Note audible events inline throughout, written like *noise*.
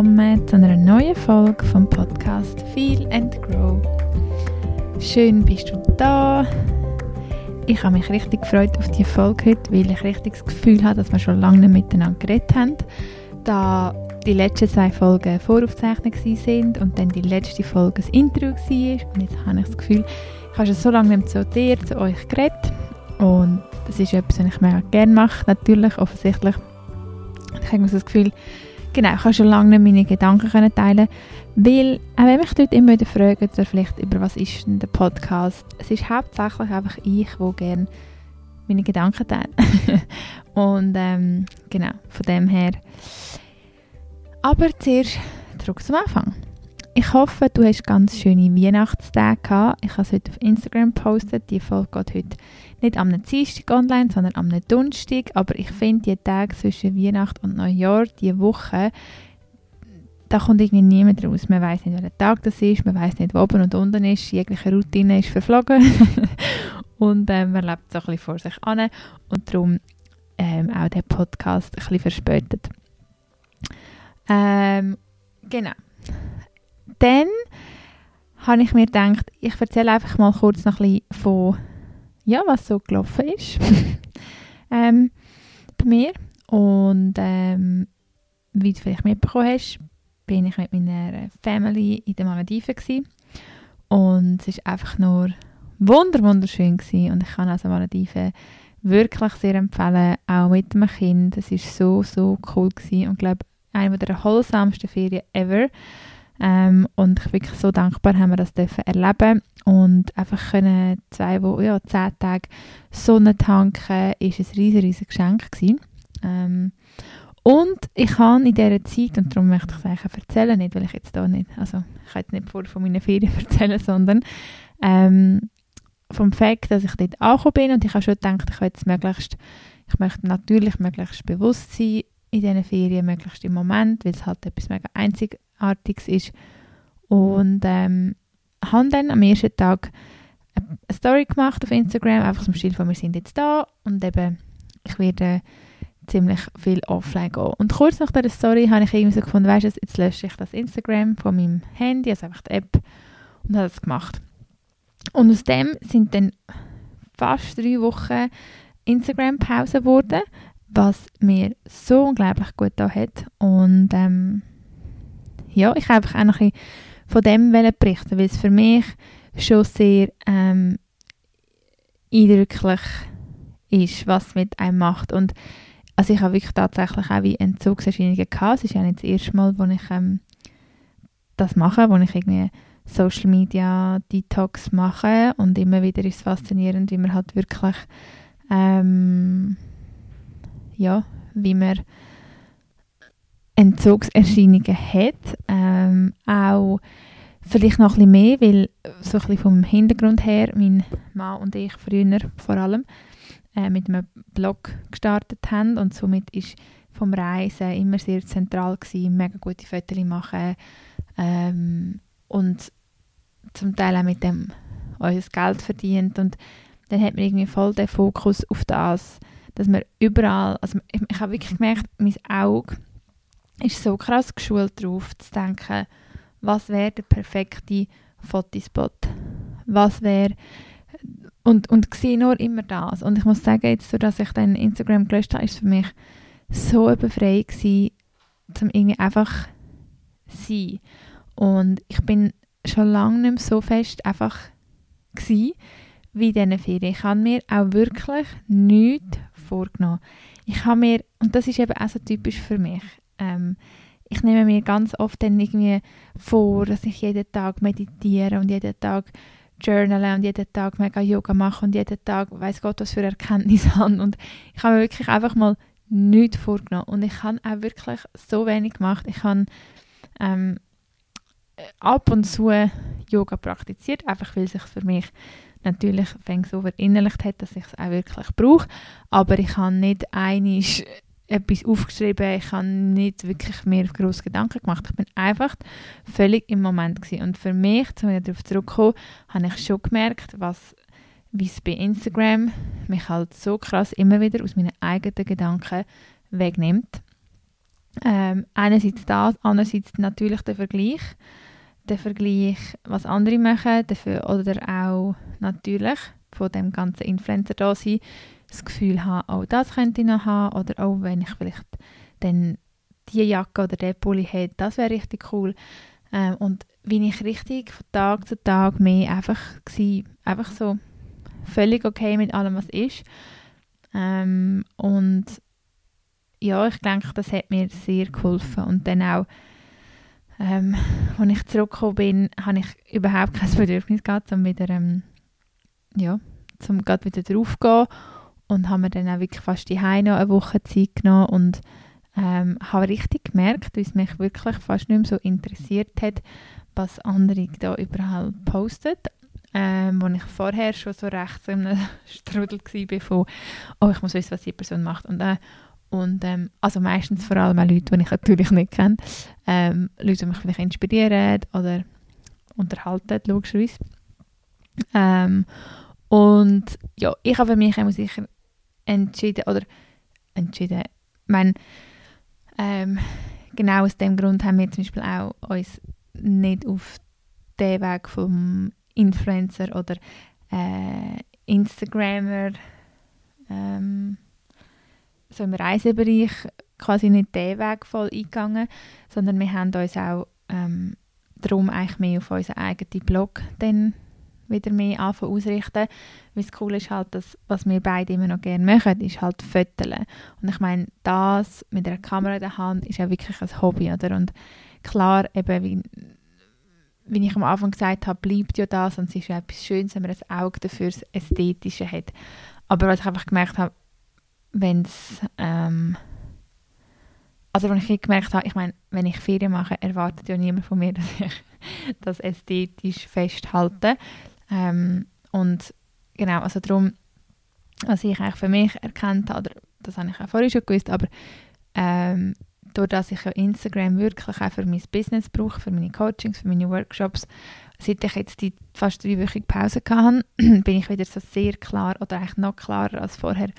Willkommen zu einer neuen Folge vom Podcast Feel and Grow. Schön bist du da. Ich habe mich richtig gefreut auf die Folge heute, weil ich richtig das Gefühl habe, dass wir schon lange nicht miteinander geredet haben. Da die letzten zwei Folgen voraufgezeichnet sind und dann die letzte Folge das Intro war. Und jetzt habe ich das Gefühl, ich habe schon so lange nicht zu dir, zu euch geredet. Und das ist etwas, was ich mega gerne mache, natürlich, offensichtlich. Ich habe das Gefühl, genau, ich habe schon lange nicht meine Gedanken teilen weil, auch wenn mich dort immer wieder fragen, so vielleicht über was ist denn der Podcast, es ist hauptsächlich einfach ich, der gerne meine Gedanken teile. *laughs* Und ähm, genau, von dem her. Aber zuerst zurück zum Anfang. Ich hoffe, du hast ganz schöne Weihnachtstage gehabt. Ich habe es heute auf Instagram gepostet. Die Folge geht heute nicht am Dienstag online, sondern am Donnerstag. Aber ich finde, die Tage zwischen Weihnachten und Neujahr, die Woche, da kommt irgendwie niemand raus. Man weiß nicht, welcher Tag das ist, man weiß nicht, wo oben und unten ist. Jegliche Routine ist verflogen. *laughs* und äh, man lebt so ein bisschen vor sich an. Und darum ähm, auch der Podcast ein bisschen verspätet. Ähm, genau. Dann habe ich mir gedacht, ich erzähle einfach mal kurz noch ein bisschen von ja, was so gelaufen ist *laughs* ähm, bei mir. Und ähm, wie du vielleicht mitbekommen hast, bin ich mit meiner Family in den Malediven gewesen. Und es war einfach nur wunder wunderschön gewesen. und ich kann also Malediven wirklich sehr empfehlen, auch mit dem Kind. Es war so, so cool gewesen und ich glaube, eine der erholsamsten Ferien ever. Ähm, und ich bin wirklich so dankbar, haben wir das dürfen erleben und einfach können zwei Wochen, ja, zehn Tage Sonne tanken, ist ein riesen, riesen Geschenk gewesen. Ähm, und ich habe in dieser Zeit, und darum möchte ich es eigentlich erzählen, nicht, weil ich jetzt da nicht, also ich kann jetzt nicht vor von meinen Ferien *laughs* erzählen, sondern ähm, vom Fakt, dass ich dort angekommen bin und ich habe schon gedacht, ich jetzt möglichst, ich möchte natürlich möglichst bewusst sein in diesen Ferien, möglichst im Moment, weil es halt etwas mega Einzigartiges ist. Und ähm, habe dann am ersten Tag eine Story gemacht auf Instagram, einfach zum Stil von «Wir sind jetzt da» und eben, ich werde ziemlich viel offline gehen. Und kurz nach dieser Story habe ich irgendwie so gefunden, weißt du, jetzt lösche ich das Instagram von meinem Handy, also einfach die App, und habe das gemacht. Und aus dem sind dann fast drei Wochen Instagram-Pause geworden, was mir so unglaublich gut da hat. Und ähm, ja, ich einfach auch noch ein von dem berichten, weil es für mich schon sehr ähm, eindrücklich ist, was mit einem macht. Und also ich habe wirklich tatsächlich auch wie Entzugserscheinungen gehabt. Es ist ja nicht das erste Mal, wo ich ähm, das mache, wo ich irgendwie Social Media Detox mache und immer wieder ist es faszinierend, wie man halt wirklich ähm, ja, wie man Entzugserscheinungen hat. Ähm, auch vielleicht noch ein bisschen mehr, weil so ein bisschen vom Hintergrund her, mein Mann und ich früher vor allem äh, mit einem Blog gestartet haben und somit ist vom Reisen immer sehr zentral gewesen, mega gute Fotos machen ähm, und zum Teil auch mit dem unser Geld verdient und dann hat man irgendwie voll den Fokus auf das, dass man überall, also ich, ich habe wirklich gemerkt, mein Auge ist so krass geschult darauf zu denken, was wäre der perfekte Fotospot? Was wäre und, und sehe nur immer das. Und ich muss sagen, jetzt, dass ich dann Instagram gelöscht habe, ist es für mich so befreiend gewesen, um irgendwie einfach sein. Und ich bin schon lange nicht mehr so fest einfach gewesen, wie in diesen Ferien. Ich habe mir auch wirklich nichts vorgenommen. Ich habe mir, und das ist eben auch so typisch für mich, ähm, ich nehme mir ganz oft dann irgendwie vor, dass ich jeden Tag meditiere und jeden Tag journalen und jeden Tag mega Yoga mache und jeden Tag weiß Gott was für Erkenntnisse *laughs* habe. Und ich habe wirklich einfach mal nichts vorgenommen. Und ich habe auch wirklich so wenig gemacht. Ich habe ähm, ab und zu Yoga praktiziert, einfach weil sich für mich natürlich so verinnerlicht hat, dass ich es auch wirklich brauche, aber ich habe nicht einisch etwas aufgeschrieben, ich habe nicht wirklich mehr große Gedanken gemacht. Ich bin einfach völlig im Moment gewesen. Und für mich, um wieder darauf zurückzukommen, habe ich schon gemerkt, was wie es bei Instagram mich halt so krass immer wieder aus meinen eigenen Gedanken wegnimmt. Äh, ähm, einerseits das, andererseits natürlich der Vergleich. Der Vergleich, was andere machen, dafür, oder auch natürlich von dem ganzen Influencer da das Gefühl haben, oh, das könnte ich noch haben, oder oh, wenn ich vielleicht dann die Jacke oder den Pulli hätte, das wäre richtig cool. Ähm, und bin ich richtig von Tag zu Tag mehr einfach gewesen, einfach so völlig okay mit allem, was ist. Ähm, und ja, ich denke, das hat mir sehr geholfen. Und dann auch, ähm, als ich zurückgekommen bin, habe ich überhaupt kein Bedürfnis gehabt, um wieder, ähm, ja, zum gerade wieder draufzugehen. Und habe mir dann auch wirklich fast die noch eine Woche Zeit genommen und ähm, habe richtig gemerkt, wie es mich wirklich fast nicht mehr so interessiert hat, was andere da überall posten. Ähm, wo ich vorher schon so recht in einem *laughs* Strudel war von, oh, ich muss wissen, was die Person macht. Und, äh, und ähm, also meistens vor allem auch Leute, die ich natürlich nicht kenne. Ähm, Leute, die mich vielleicht inspirieren oder unterhalten, logischerweise. Ähm, und ja, ich habe für mich sicher entschieden, oder entschieden, ich meine, ähm, genau aus dem Grund haben wir zum Beispiel auch uns nicht auf den Weg vom Influencer oder äh, Instagrammer ähm, so im Reisebereich quasi nicht den Weg voll eingegangen, sondern wir haben uns auch ähm, darum eigentlich mehr auf unseren eigenen Blog dann wieder mehr anfangen ausrichten. Weil das Coole ist halt, dass, was wir beide immer noch gerne machen, ist halt Foteln. Und ich meine, das mit einer Kamera in der Hand ist ja wirklich ein Hobby, oder? Und klar, eben, wie, wie ich am Anfang gesagt habe, bleibt ja das und es ist ja etwas Schönes, wenn man ein Auge dafür das Ästhetische hat. Aber was ich einfach gemerkt habe, wenn es ähm, also wenn ich gemerkt habe, ich meine, wenn ich Ferien mache, erwartet ja niemand von mir, *laughs* dass ich das ästhetisch festhalte. Ähm, und genau, also darum, was ich eigentlich für mich erkannt habe, oder das habe ich auch vorher schon gewusst, aber ähm, dadurch, dass ich ja Instagram wirklich auch für mein Business brauche, für meine Coachings, für meine Workshops, seit ich jetzt die fast dreiwöchige Pause hatte, *clears throat* bin ich wieder so sehr klar oder eigentlich noch klarer als vorher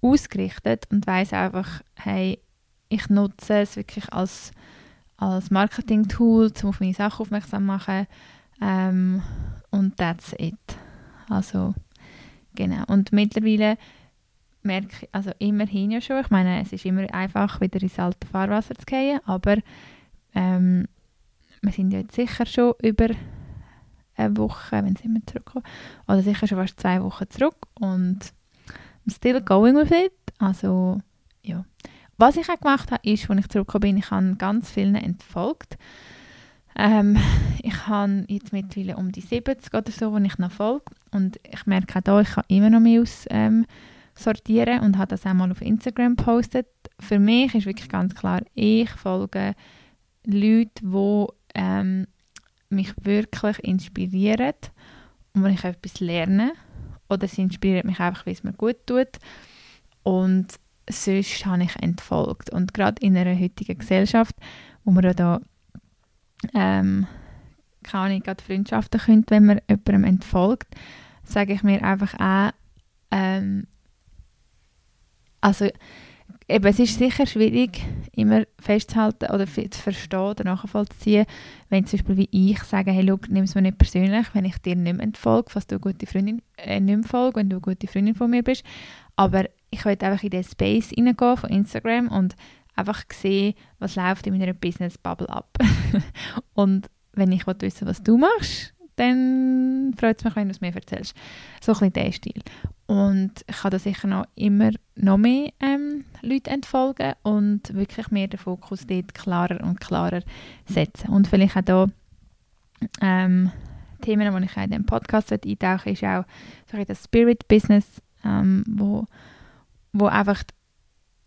ausgerichtet und weiß einfach, hey, ich nutze es wirklich als, als Marketing-Tool, um auf meine Sachen aufmerksam zu machen ähm, und that's it. Also, genau. Und mittlerweile merke ich, also immerhin ja schon, ich meine, es ist immer einfach, wieder ins alte Fahrwasser zu gehen, aber ähm, wir sind ja jetzt sicher schon über eine Woche, wenn sind wir zurückkommen, oder sicher schon fast zwei Wochen zurück und I'm still going with it, also ja. Was ich auch gemacht habe, ist, als ich zurückgekommen bin, ich habe ganz vielen entfolgt. Ähm, *laughs* ich habe jetzt mittlerweile um die 70 oder so, die ich noch folge. Und ich merke auch hier, ich kann immer noch mehr aus, ähm, und habe das auch mal auf Instagram gepostet. Für mich ist wirklich ganz klar, ich folge Leuten, die ähm, mich wirklich inspirieren und wo ich etwas lerne. Oder sie inspiriert mich einfach, wie es mir gut tut. Und sonst habe ich entfolgt. Und gerade in einer heutigen Gesellschaft, wo man ja da ähm, keine Ahnung, Freundschaften könnte, wenn man jemandem entfolgt, sage ich mir einfach auch, ähm, also eben, es ist sicher schwierig, immer festzuhalten oder zu verstehen oder nachvollziehen, wenn zum Beispiel wie ich sage, hey, look, nimm es mir nicht persönlich, wenn ich dir nicht mehr entfolge, falls du eine gute Freundin, äh, nicht mehr folge, wenn du eine gute Freundin von mir bist, aber ich will einfach in den Space reingehen von Instagram und einfach sehen, was läuft in meiner Business-Bubble ab. *laughs* und wenn ich wissen was du machst, dann freut es mich, wenn du es mir erzählst. So ein bisschen der Stil. Und ich kann da sicher noch immer noch mehr ähm, Leute entfolgen und wirklich mehr den Fokus dort klarer und klarer setzen. Und vielleicht auch da ähm, Themen, die ich in diesem Podcast eintauchen ist auch so das Spirit-Business, ähm, wo wo einfach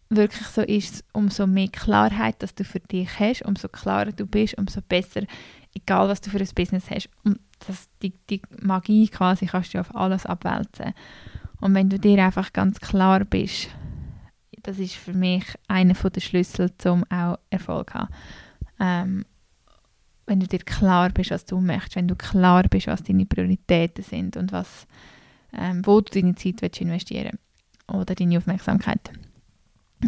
wirklich so ist, umso mehr Klarheit, dass du für dich hast, umso klarer du bist, umso besser, egal was du für ein Business hast. Und das, die, die Magie quasi kannst du auf alles abwälzen. Und wenn du dir einfach ganz klar bist, das ist für mich einer der Schlüssel zum auch Erfolg zu haben. Ähm, wenn du dir klar bist, was du möchtest, wenn du klar bist, was deine Prioritäten sind und was, ähm, wo du deine Zeit willst investieren oder deine Aufmerksamkeit.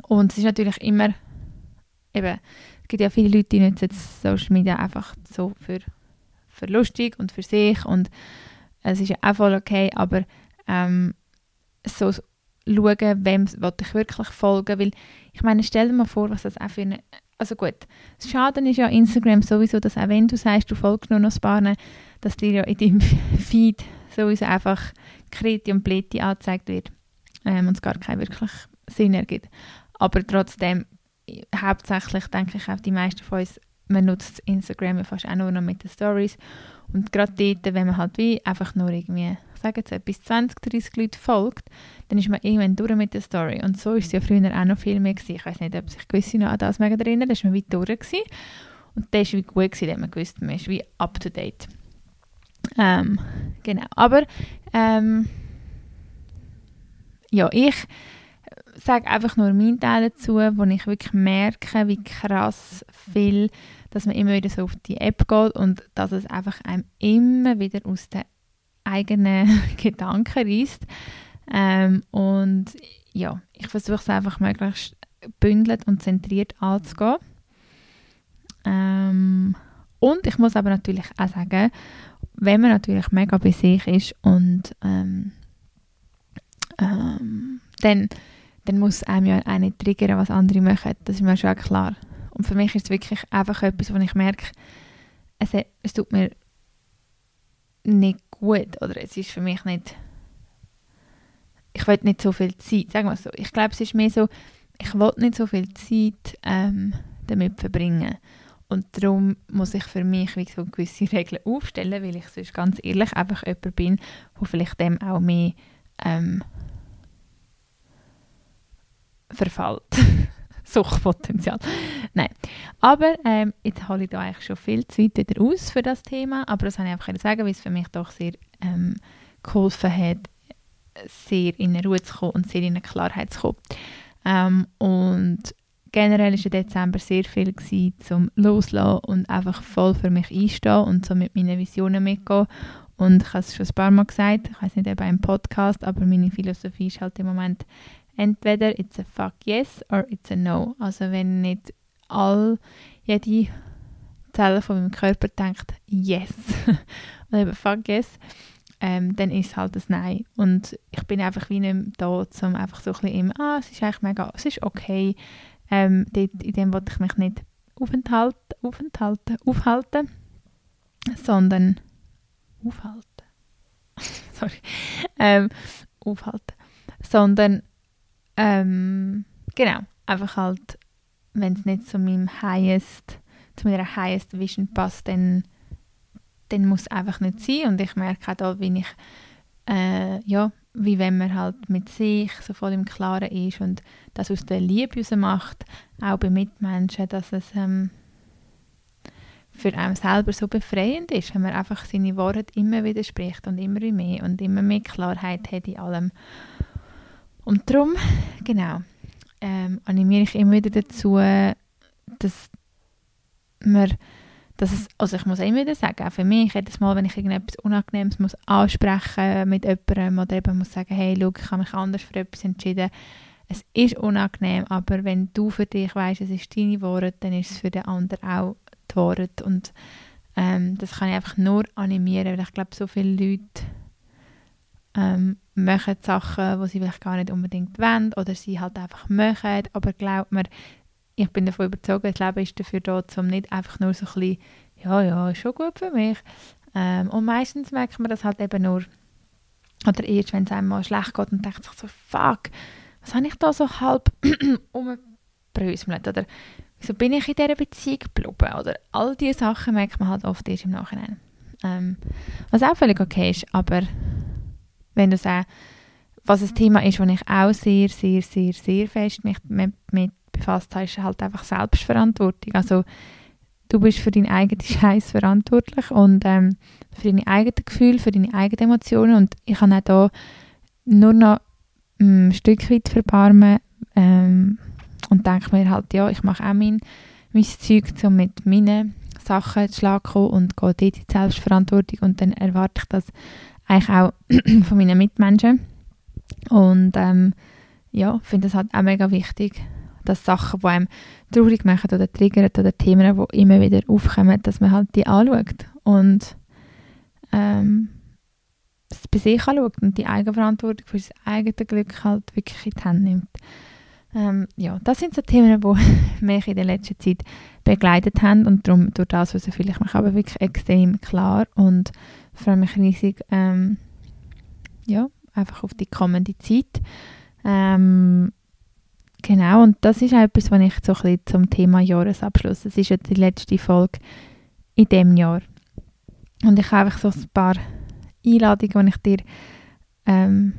Und es ist natürlich immer eben, es gibt ja viele Leute, die nutzen Social Media einfach so für, für lustig und für sich und es ist ja auch voll okay, aber ähm, so schauen, wem ich wirklich folgen weil ich meine, stell dir mal vor, was das auch für eine also gut, das Schaden ist ja Instagram sowieso, dass auch wenn du sagst, du folgst nur noch paar, dass dir ja in deinem *laughs* Feed sowieso einfach Kriti und Blätti angezeigt wird ähm, und es gar keinen wirklich Sinn ergibt. Aber trotzdem, hauptsächlich denke ich auch die meisten von uns, man nutzt Instagram fast auch nur noch mit den Stories und gerade dort, wenn man halt wie einfach nur irgendwie ich sage jetzt etwas, 20, 30 Leute folgt, dann ist man irgendwann durch mit der Story. Und so ist es ja früher auch noch viel mehr gewesen. Ich weiß nicht, ob sich gewisse noch an das erinnern, da ist man weit durch gewesen. Und das war wie gut, gewesen, dass man gewusst man ist wie up to date. Ähm, genau, aber ähm, ja, ich sage einfach nur meinen Teil dazu, wo ich wirklich merke, wie krass viel, dass man immer wieder so auf die App geht und dass es einfach einem immer wieder aus den eigenen *laughs* Gedanken reißt. Ähm, und ja, ich versuche es einfach möglichst bündelt und zentriert anzugehen. Ähm, und ich muss aber natürlich auch sagen, wenn man natürlich mega bei sich ist und ähm, ähm, dann, dann muss einem ja auch nicht triggern, was andere machen. Das ist mir schon klar. Und für mich ist es wirklich einfach etwas, wo ich merke, es, es tut mir nicht gut oder es ist für mich nicht ich will nicht so viel Zeit, sagen wir so. Ich glaube, es ist mehr so, ich will nicht so viel Zeit ähm, damit verbringen. Und darum muss ich für mich wie so gewisse *laughs* Regeln aufstellen, weil ich sonst ganz ehrlich einfach jemand bin, wo vielleicht dem auch mehr ähm, verfällt. *laughs* Suchtpotenzial. Nein. Aber ähm, jetzt hole ich da eigentlich schon viel Zeit wieder aus für das Thema, aber das habe ich einfach sagen, weil es für mich doch sehr ähm, geholfen hat, sehr in eine Ruhe zu kommen und sehr in eine Klarheit zu kommen. Ähm, und generell war der Dezember sehr viel gewesen, zum Loslassen und einfach voll für mich einstehen und so mit meinen Visionen mitgehen. Und ich habe es schon ein paar Mal gesagt, ich weiß nicht, ob im Podcast, aber meine Philosophie ist halt im Moment entweder it's a fuck yes or it's a no. Also wenn nicht all, jede Zelle von meinem Körper denkt yes *laughs* oder eben fuck yes, ähm, dann ist halt ein Nein. Und ich bin einfach wie nicht da, um einfach so ein bisschen im, ah, es ist eigentlich mega, es ist okay. Ähm, dort, in dem wollte ich mich nicht aufenthalten, aufenthalten, aufhalten, sondern aufhalten. *laughs* Sorry. Ähm, aufhalten. Sondern ähm, genau, einfach halt, wenn es nicht zu meinem highest, zu meiner highest Vision passt, dann, dann muss es einfach nicht sein. Und ich merke auch wie ich, äh, ja, wie wenn man halt mit sich so voll im Klaren ist und das aus der Liebe macht, auch bei Mitmenschen, dass es ähm, für einen selber so befreiend ist, wenn man einfach seine Worte immer wieder spricht und immer mehr und immer mehr Klarheit hat in allem. Und darum, genau, ähm, animiere ich immer wieder dazu, dass man, dass es, also ich muss immer wieder sagen, auch für mich, jedes Mal, wenn ich irgendetwas Unangenehmes muss ansprechen mit jemandem oder eben muss sagen, hey, schau, ich habe mich anders für etwas entschieden, es ist unangenehm, aber wenn du für dich weißt, es ist deine Worte, dann ist es für den anderen auch die Worte. Und ähm, das kann ich einfach nur animieren, weil ich glaube, so viele Leute ähm, machen Sachen, die sie vielleicht gar nicht unbedingt wollen oder sie halt einfach machen. Aber glaubt mir, ich bin davon überzeugt, das Leben ist dafür da, um nicht einfach nur so ein bisschen, ja, ja, ist schon gut für mich. Ähm, und meistens merkt man das halt eben nur, oder erst, wenn es einem mal schlecht geht und denkt sich so, fuck, was habe ich da so halb *clears throat* umgebröselt oder wieso bin ich in dieser Beziehung geblieben oder all diese Sachen merkt man halt oft erst im Nachhinein. Ähm, was auch völlig okay ist, aber wenn du sagst, was ein Thema ist, wo ich auch sehr, sehr, sehr, sehr fest mich mit, befasst habe, ist halt einfach Selbstverantwortung. Also du bist für deinen eigenen *laughs* Scheiß verantwortlich und ähm, für deine eigenen Gefühle, für deine eigenen Emotionen und ich kann auch da nur noch ein Stück weit verbarmen ähm, und denke mir halt, ja, ich mache auch mein, mein Zeug, um mit meinen Sachen zu schlagen und gehe dort in die Selbstverantwortung und dann erwarte ich das eigentlich auch *clears throat* von meinen Mitmenschen. Und ähm, ja, finde es halt auch mega wichtig, dass Sachen, die einem traurig machen oder triggern oder Themen, die immer wieder aufkommen, dass man halt die anschaut und ähm, es bei sich anschaut und die Eigenverantwortung für sein eigenes Glück halt wirklich in die Hand nimmt. Ähm, ja, das sind so Themen, die *laughs* mich in der letzten Zeit begleitet haben und darum, durch das fühle ich mich aber wirklich extrem klar und freue mich riesig, ähm, ja, einfach auf die kommende Zeit. Ähm, genau, und das ist auch etwas, was ich so ein zum Thema Jahresabschluss, das ist ja die letzte Folge in diesem Jahr. Und ich habe einfach so ein paar Einladungen, die ich dir ähm,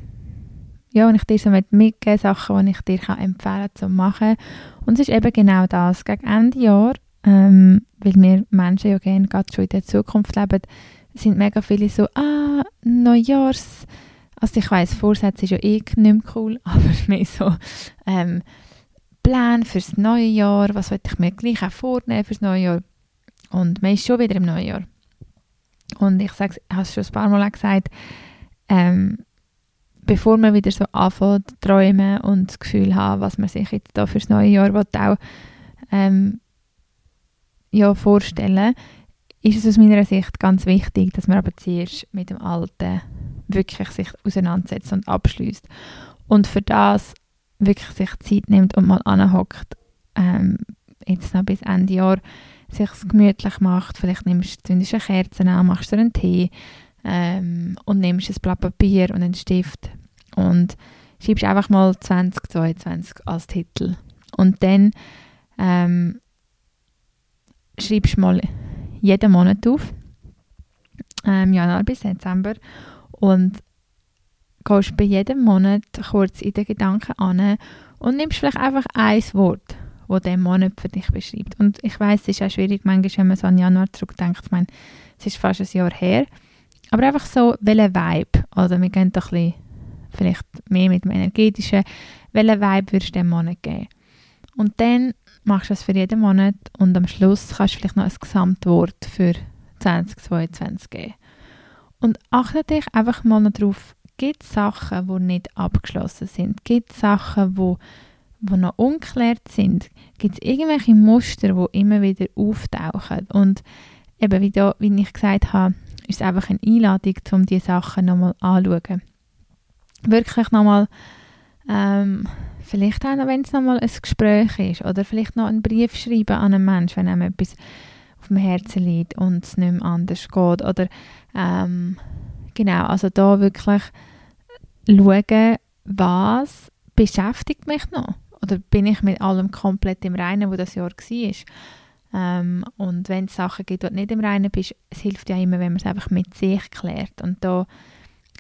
ja, und ich dir so mitgeben Sachen, die ich dir kann empfehlen kann, zu machen. Und es ist eben genau das. Gegen Ende Jahr, ähm, weil wir Menschen ja gerne gerade schon in der Zukunft leben, sind mega viele so, ah, Neujahrs... Also ich weiss, Vorsätze ist ja eh nicht mehr cool, *laughs* aber mehr so ähm, Pläne fürs neue Jahr, was will ich mir gleich auch vornehmen fürs neue Jahr. Und man ist schon wieder im neuen Jahr. Und ich sage ich habe es schon ein paar Mal gesagt, ähm, bevor man wieder so anfängt träumen und das Gefühl hat, was man sich jetzt da fürs neue Jahr will, auch ähm, ja, vorstellen ist es aus meiner Sicht ganz wichtig, dass man aber zuerst mit dem Alten wirklich sich auseinandersetzt und abschließt und für das wirklich sich Zeit nimmt und mal anhockt, ähm, jetzt noch bis Ende Jahr sich gemütlich macht. Vielleicht nimmst du eine Kerze an, machst dir einen Tee ähm, und nimmst ein Blatt Papier und einen Stift und schreibst einfach mal 2022 als Titel. Und dann ähm, schreibst mal jeden Monat auf, ähm, Januar bis Dezember, und gehst bei jedem Monat kurz in den Gedanken an und nimmst vielleicht einfach ein Wort wo der Monat für dich beschreibt. Und ich weiß, es ist auch schwierig, manchmal, wenn man so an Januar zurückdenkt, ich meine, es ist fast ein Jahr her, aber einfach so, welcher Vibe, oder wir gehen doch ein bisschen, vielleicht mehr mit dem Energetischen, welchen Vibe würdest du dem Monat geben? Und dann machst du das für jeden Monat und am Schluss kannst du vielleicht noch ein Gesamtwort für 2022 geben. Und achte dich einfach mal darauf, gibt es Sachen, die nicht abgeschlossen sind? Gibt es Sachen, die die noch unklärt sind, gibt es irgendwelche Muster, die immer wieder auftauchen. Und eben, wie, da, wie ich gesagt habe, ist einfach eine Einladung, um diese Sachen nochmal anzuschauen. Wirklich nochmal, ähm, vielleicht auch noch, wenn es nochmal ein Gespräch ist oder vielleicht noch einen Brief schreiben an einen Menschen, wenn einem etwas auf dem Herzen liegt und es nicht mehr anders geht. Oder, ähm, genau, also da wirklich schauen, was beschäftigt mich noch oder bin ich mit allem komplett im Reinen, wo das Jahr war. Ähm, und wenn es Sachen gibt, wo du nicht im Reinen bist, es hilft ja immer, wenn man es einfach mit sich klärt. Und da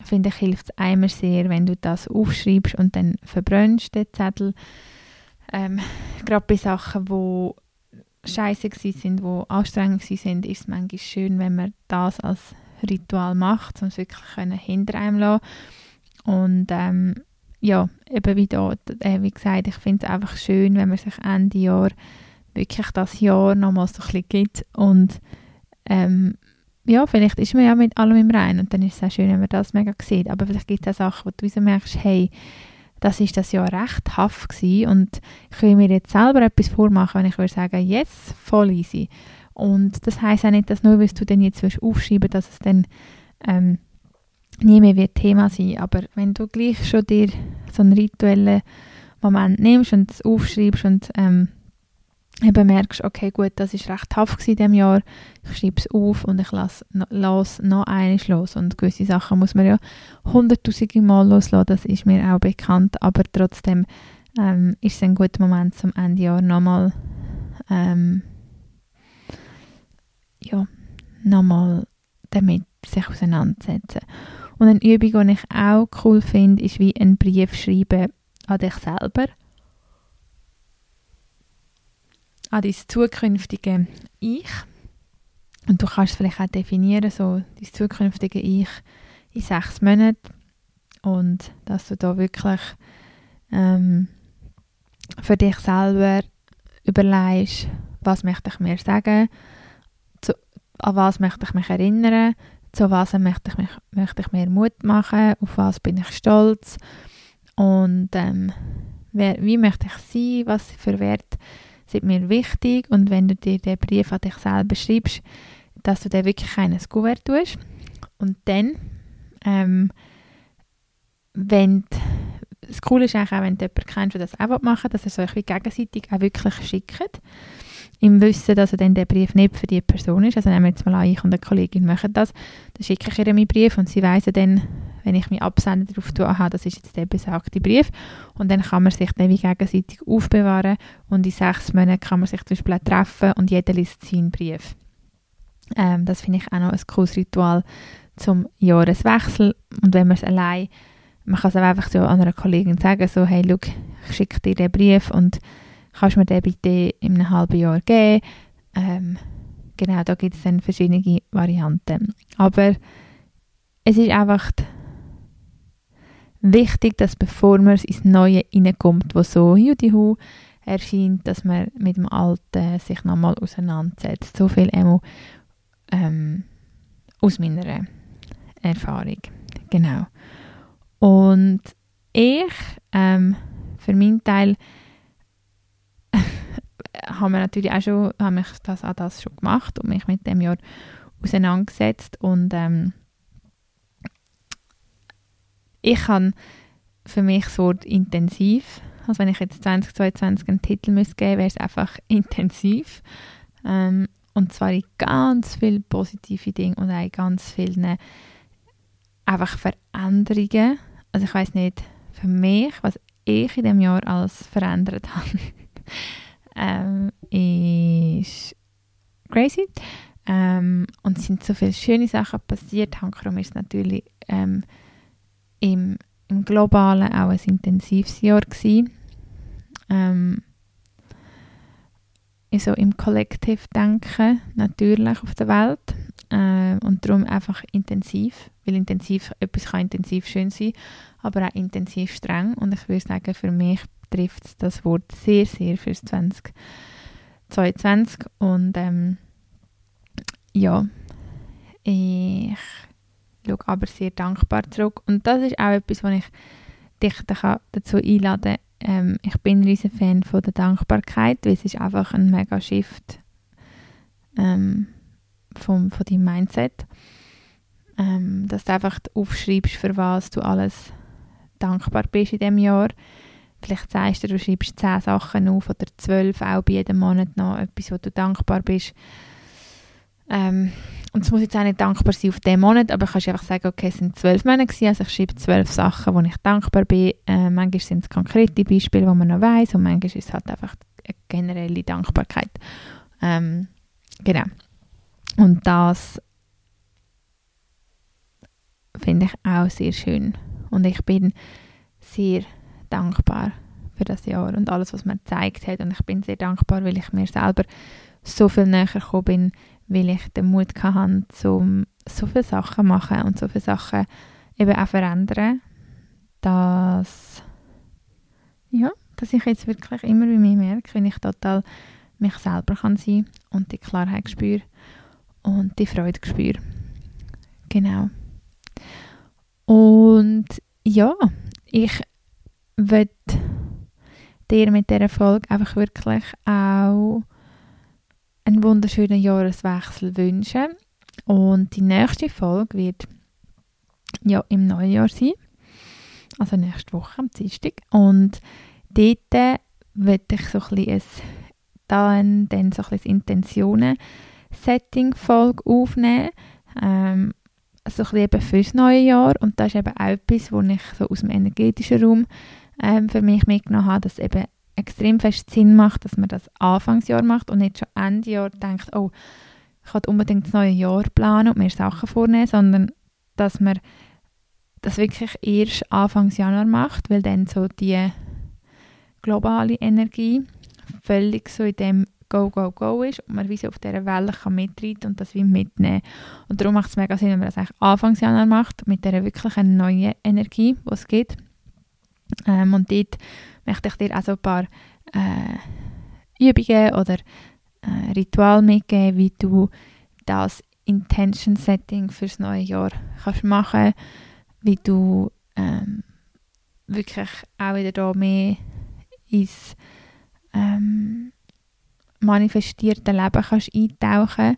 finde ich, hilft es einmal sehr, wenn du das aufschreibst und dann verbrennst, den Zettel. Ähm, Gerade bei Sachen, die scheiße sind, die anstrengend sind, ist es manchmal schön, wenn man das als Ritual macht, um es wirklich hinter einem lassen. Und ähm, ja, eben wie dort, äh, wie gesagt, ich finde es einfach schön, wenn man sich Ende Jahr wirklich das Jahr nochmal so ein bisschen gibt und ähm, ja, vielleicht ist man ja mit allem im Reinen und dann ist es auch schön, wenn man das mega sieht, aber vielleicht gibt es auch Sachen, wo du so merkst, hey, das ist das Jahr recht tough gewesen und ich will mir jetzt selber etwas vormachen, wenn ich würde sagen, yes, voll easy. Und das heißt auch nicht, dass nur, weil du dann jetzt aufschreiben dass es dann ähm, nie mehr wird Thema sein. Aber wenn du gleich schon dir so einen rituellen Moment nimmst und es aufschreibst und ähm, eben merkst, okay, gut, das ist recht tough in diesem Jahr, ich schreibe es auf und ich lasse los, noch eines los. Und gewisse Sachen muss man ja hunderttausende Mal loslassen, das ist mir auch bekannt, aber trotzdem ähm, ist es ein guter Moment zum Ende Jahr nochmal ähm, ja, nochmal damit sich auseinandersetzen. Und eine Übung, die ich auch cool finde, ist wie einen Brief schreiben an dich selber. An dein zukünftige Ich. Und du kannst es vielleicht auch definieren, so dein zukünftige Ich in sechs Monaten. Und dass du da wirklich ähm, für dich selber überlegst, was möchte ich mir sagen, zu, an was möchte ich mich erinnern, zu was möchte ich, mich, möchte ich mir Mut machen, auf was bin ich stolz und ähm, wer, wie möchte ich sein, was für Werte sind mir wichtig und wenn du dir den Brief an dich selber schreibst, dass du den wirklich ein Kuvert tust und dann, ähm, wenn das Coole ist auch, wenn du jemanden kennst, der das auch machen will, dass er es euch wie gegenseitig auch wirklich schickt. Im Wissen, dass er dann der Brief nicht für die Person ist. Also nehmen wir jetzt mal an, ich und eine Kollegin machen das. Dann schicke ich ihr meinen Brief und sie weiss dann, wenn ich mich absende darauf tue, aha, das ist jetzt der besagte Brief. Und dann kann man sich dann wie gegenseitig aufbewahren und in sechs Monaten kann man sich zum Beispiel treffen und jeder liest seinen Brief. Ähm, das finde ich auch noch ein cooles Ritual zum Jahreswechsel. Und wenn man es allein, man kann es auch einfach so einer Kollegin sagen, so, hey, schau, ich schicke dir den Brief und kannst mir den bitte in einem halben Jahr geben. Ähm, genau, da gibt es dann verschiedene Varianten. Aber es ist einfach wichtig, dass bevor man ins Neue reinkommt, wo so judihu erscheint, dass man mit dem Alten sich nochmal auseinandersetzt. So viel Emo ähm, aus meiner Erfahrung. Genau. Und ich, ähm, für meinen Teil, *laughs* haben wir natürlich auch schon, habe ich das, auch das schon gemacht und mich mit dem Jahr auseinandergesetzt und ähm, ich habe für mich das Wort intensiv, also wenn ich jetzt 2022 einen Titel müsste geben, wäre es einfach *laughs* intensiv ähm, und zwar in ganz vielen positiven Dingen und auch in ganz vielen einfach Veränderungen. Also ich weiß nicht, für mich, was ich in dem Jahr alles verändert *laughs* habe, ähm, ist crazy. Ähm, und es sind so viele schöne Sachen passiert. Hankrom ist natürlich ähm, im, im Globalen auch ein intensives Jahr gewesen. Ähm, so im Kollektivdenken natürlich auf der Welt äh, und darum einfach intensiv, weil intensiv, etwas kann intensiv schön sein, aber auch intensiv streng und ich würde sagen, für mich trifft das Wort sehr, sehr fürs 2022 und ähm, ja, ich schaue aber sehr dankbar zurück und das ist auch etwas, was ich dich dazu einladen kann, ähm, ich bin ein riesen Fan von der Dankbarkeit, weil es ist einfach ein mega Shift ähm, vom, von deinem Mindset. Ähm, dass du einfach aufschreibst, für was du alles dankbar bist in diesem Jahr. Vielleicht sagst du, du schreibst zehn Sachen auf oder zwölf, auch bei jedem Monat noch etwas, wo du dankbar bist. Ähm, und es muss jetzt auch nicht dankbar sein auf diesen Monat, aber du kannst einfach sagen, okay, es sind zwölf Monate also ich schreibe zwölf Sachen, wo ich dankbar bin. Äh, manchmal sind es konkrete Beispiele, die man noch weiß und manchmal ist es halt einfach eine generelle Dankbarkeit. Ähm, genau. Und das finde ich auch sehr schön. Und ich bin sehr dankbar für das Jahr und alles, was mir gezeigt hat. Und ich bin sehr dankbar, weil ich mir selber so viel näher gekommen bin, weil ich den Mut hatte, um so viele Sachen zu machen und so viele Sachen eben auch verändern, dass, ja, dass ich jetzt wirklich immer bei mir merke, wenn ich total mich selber kann sein und die Klarheit spüre und die Freude spüre. Genau. Und ja, ich würde dir mit dieser Folge einfach wirklich auch einen wunderschönen Jahreswechsel wünschen. Und die nächste Folge wird ja im Neujahr sein. Also nächste Woche am Dienstag. Und dort werde ich so ein bisschen dann, so ein Intentionen-Setting-Folge aufnehmen. Ähm, so ein bisschen fürs neue Jahr. Und das ist eben auch etwas, was ich so aus dem energetischen Raum ähm, für mich mitgenommen habe, dass eben extrem fest Sinn macht, dass man das Anfangsjahr macht und nicht schon Ende Jahr denkt, oh, ich kann unbedingt das neue Jahr planen und mir Sachen vornehmen, sondern dass man das wirklich erst Anfangs Januar macht, weil dann so die globale Energie völlig so in dem Go, Go, Go ist und man wie so auf dieser Welle kann mitreiten und das wie mitnehmen. Und darum macht es mega Sinn, wenn man das eigentlich Anfangs Januar macht, mit dieser wirklich neuen Energie, die es gibt. Ähm, und dort möchte ich dir also ein paar äh, Übungen oder äh, Ritual mitgeben, wie du das Intention Setting fürs neue Jahr kannst machen, wie du ähm, wirklich auch wieder da mehr ins ähm, manifestierte Leben kannst eintauchen.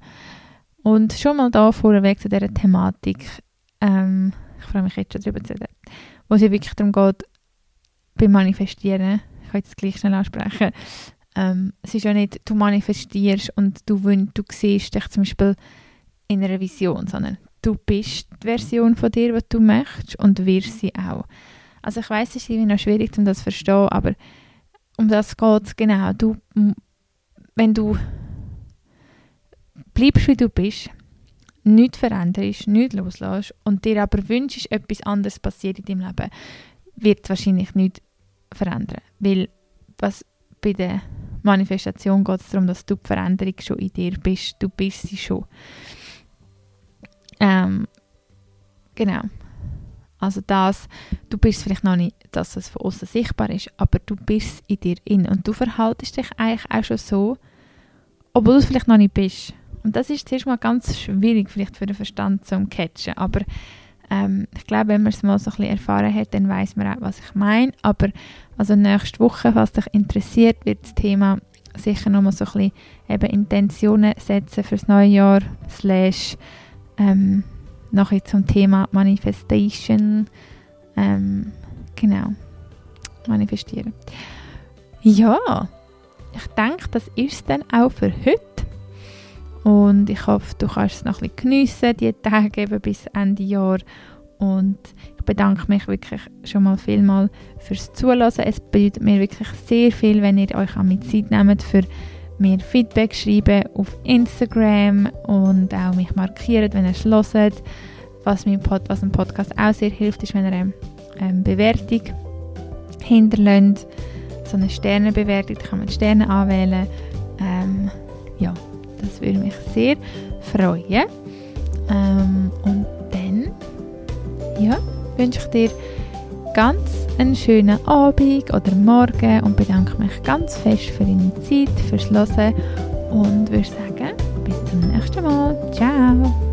Und schon mal da vorweg zu dieser Thematik, ähm, ich freue mich jetzt schon darüber zu reden, wo es wirklich darum geht, beim Manifestieren, ich kann jetzt gleich schnell ansprechen, ähm, es ist ja nicht, du manifestierst und du, du siehst dich zum Beispiel in einer Vision, sondern du bist die Version von dir, die du möchtest und wirst sie auch. Also ich weiß, es ist irgendwie noch schwierig, um das zu verstehen, aber um das geht es genau. Du, wenn du bleibst, wie du bist, nichts veränderst, nichts loslässt und dir aber wünschst, etwas anderes passiert in deinem Leben, wird wahrscheinlich nichts verändern. Weil was bei der Manifestation geht es darum, dass du die Veränderung schon in dir bist. Du bist sie schon. Ähm, genau. Also das, du bist vielleicht noch nicht, dass es von außen sichtbar ist, aber du bist in dir in und du verhaltest dich eigentlich auch schon so, obwohl du es vielleicht noch nicht bist. Und das ist zuerst mal ganz schwierig vielleicht für den Verstand zu catchen, aber ähm, ich glaube, wenn man es mal so ein bisschen erfahren hat, dann weiß man auch, was ich meine. Aber also nächste Woche, was dich interessiert, wird das Thema sicher nochmal so ein bisschen eben Intentionen setzen fürs neue Jahr, slash ähm, nachher zum Thema Manifestation. Ähm, genau, manifestieren. Ja, ich denke, das ist dann auch für heute. Und ich hoffe, du kannst es noch ein bisschen geniessen, die Tage eben bis Ende Jahr. Und ich bedanke mich wirklich schon mal vielmal fürs Zuhören. Es bedeutet mir wirklich sehr viel, wenn ihr euch auch mit Zeit nehmt für mir Feedback schreiben auf Instagram und auch mich markiert, wenn ihr es hört. Was, mein Pod, was dem Podcast auch sehr hilft, ist, wenn ihr eine ähm, Bewertung hinterlässt. So eine Sternenbewertung, da kann man Sterne anwählen. Ähm, das würde mich sehr freuen. Ähm, und dann ja, wünsche ich dir ganz einen schönen Abend oder Morgen und bedanke mich ganz fest für deine Zeit, fürs Hören und würde sagen, bis zum nächsten Mal. Ciao!